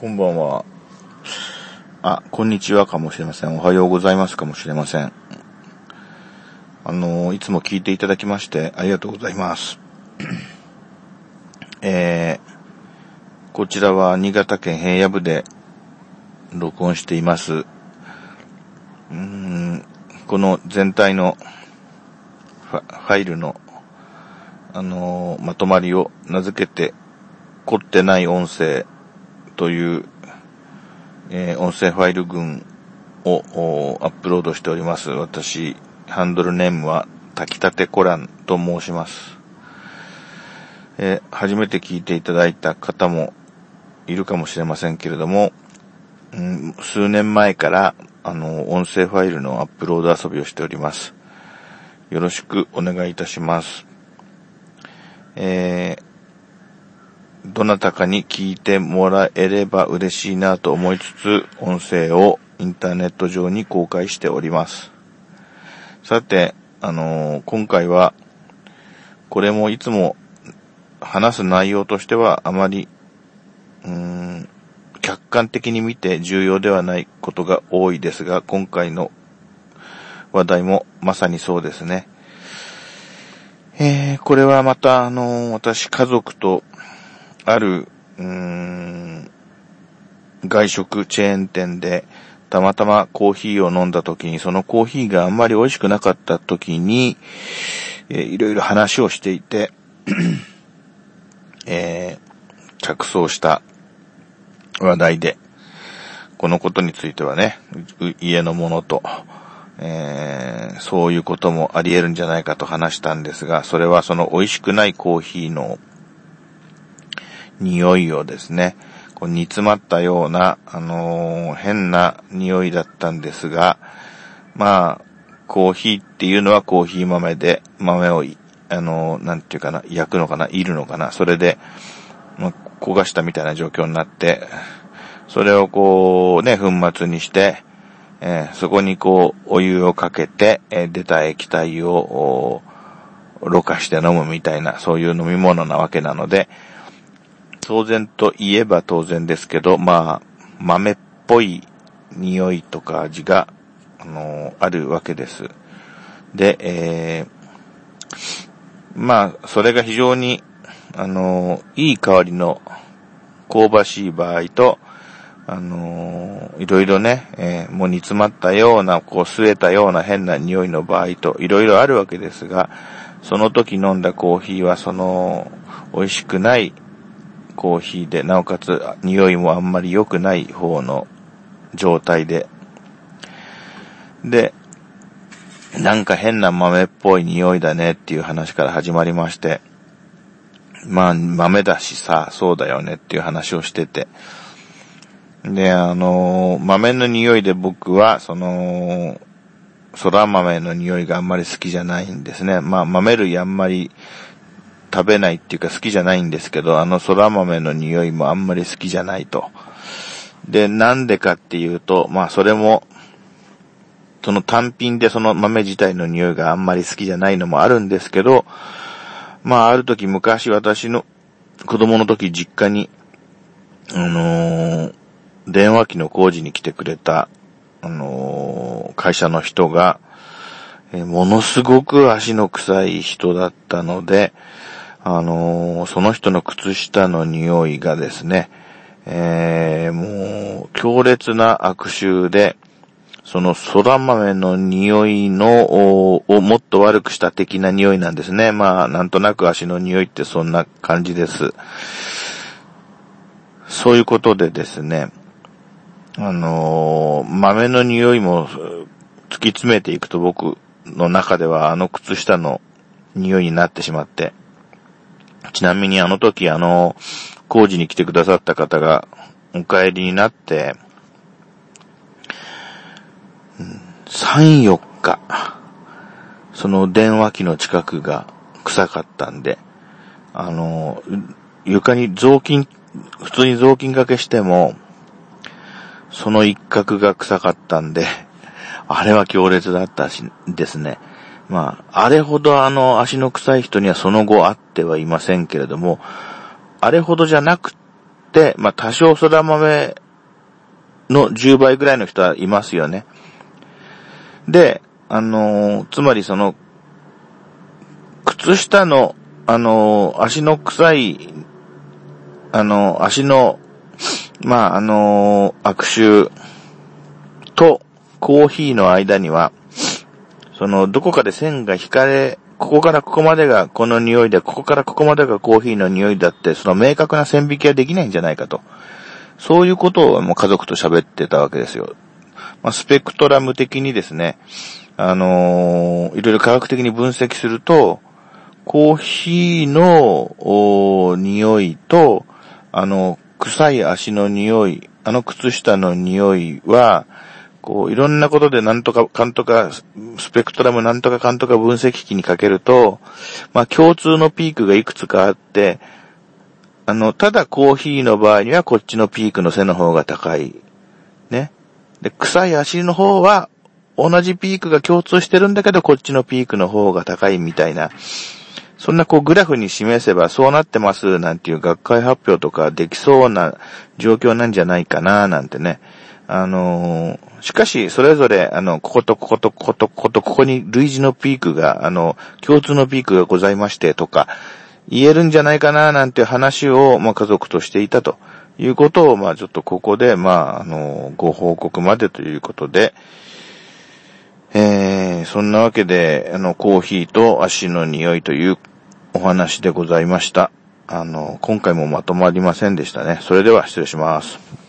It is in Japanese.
こんばんは。あ、こんにちはかもしれません。おはようございますかもしれません。あの、いつも聞いていただきましてありがとうございます。えー、こちらは新潟県平野部で録音しています。うん、この全体のファイルの、あの、まとまりを名付けて、凝ってない音声という、えー、音声ファイル群をアップロードしております。私、ハンドルネームは炊きたてコランと申します。えー、初めて聞いていただいた方もいるかもしれませんけれども、うん、数年前から、あの、音声ファイルのアップロード遊びをしております。よろしくお願いいたします。えー、どなたかに聞いてもらえれば嬉しいなと思いつつ、音声をインターネット上に公開しております。さて、あのー、今回は、これもいつも話す内容としてはあまり、うーん、客観的に見て重要ではないことが多いですが、今回の話題もまさにそうですね。えー、これはまた、あのー、私家族とある、うーん、外食チェーン店で、たまたまコーヒーを飲んだ時に、そのコーヒーがあんまり美味しくなかった時に、えー、いろいろ話をしていて、えー、着想した話題で、このことについてはね、家のものと、えー、そういうこともあり得るんじゃないかと話したんですが、それはその美味しくないコーヒーの匂いをですね、こう煮詰まったような、あのー、変な匂いだったんですが、まあ、コーヒーっていうのはコーヒー豆で、豆を、あのー、なんていうかな、焼くのかな、いるのかな、それで、まあ、焦がしたみたいな状況になって、それをこう、ね、粉末にして、えー、そこにこう、お湯をかけて、えー、出た液体を、ろ過して飲むみたいな、そういう飲み物なわけなので、当然と言えば当然ですけど、まあ、豆っぽい匂いとか味が、あの、あるわけです。で、えー、まあ、それが非常に、あの、いい香りの香ばしい場合と、あの、いろいろね、えー、もう煮詰まったような、こう、吸えたような変な匂いの場合と、いろいろあるわけですが、その時飲んだコーヒーは、その、美味しくないコーヒーで、なおかつ匂いもあんまり良くない方の状態で、で、なんか変な豆っぽい匂いだねっていう話から始まりまして、まあ豆だしさ、そうだよねっていう話をしてて、で、あの、豆の匂いで僕は、その、空豆の匂いがあんまり好きじゃないんですね。まあ豆類あんまり食べないっていうか好きじゃないんですけど、あの空豆の匂いもあんまり好きじゃないと。で、なんでかっていうと、まあそれも、その単品でその豆自体の匂いがあんまり好きじゃないのもあるんですけど、まあある時昔私の子供の時実家に、あのー、電話機の工事に来てくれた、あのー、会社の人が、え、ものすごく足の臭い人だったので、あのー、その人の靴下の匂いがですね、えー、もう、強烈な悪臭で、その空豆の匂いの、をもっと悪くした的な匂いなんですね。まあ、なんとなく足の匂いってそんな感じです。そういうことでですね、あのー、豆の匂いも突き詰めていくと僕の中ではあの靴下の匂いになってしまって、ちなみにあの時あの、工事に来てくださった方がお帰りになって、3、4日、その電話機の近くが臭かったんで、あの、床に雑巾、普通に雑巾掛けしても、その一角が臭かったんで、あれは強烈だったし、ですね。まあ、あれほどあの足の臭い人にはその後会ってはいませんけれども、あれほどじゃなくて、まあ多少空豆の10倍ぐらいの人はいますよね。で、あのー、つまりその、靴下の、あのー、足の臭い、あのー、足の、まあ、あの悪臭とコーヒーの間には、その、どこかで線が引かれ、ここからここまでがこの匂いで、ここからここまでがコーヒーの匂いだって、その明確な線引きはできないんじゃないかと。そういうことをもう家族と喋ってたわけですよ。まあ、スペクトラム的にですね、あのー、いろいろ科学的に分析すると、コーヒーの、匂いと、あの、臭い足の匂い、あの靴下の匂いは、こう、いろんなことでなんとか、かんとか、スペクトラムなんとかかんとか分析機にかけると、まあ共通のピークがいくつかあって、あの、ただコーヒーの場合にはこっちのピークの背の方が高い。ね。で、臭い足の方は同じピークが共通してるんだけど、こっちのピークの方が高いみたいな。そんなこうグラフに示せばそうなってますなんていう学会発表とかできそうな状況なんじゃないかななんてね。あのー、しかし、それぞれ、あの、こことこことこことこことここに類似のピークが、あの、共通のピークがございましてとか、言えるんじゃないかななんて話を、まあ、家族としていたということを、まあ、ちょっとここで、まあ、あの、ご報告までということで、えー、そんなわけで、あの、コーヒーと足の匂いというお話でございました。あの、今回もまとまりませんでしたね。それでは失礼します。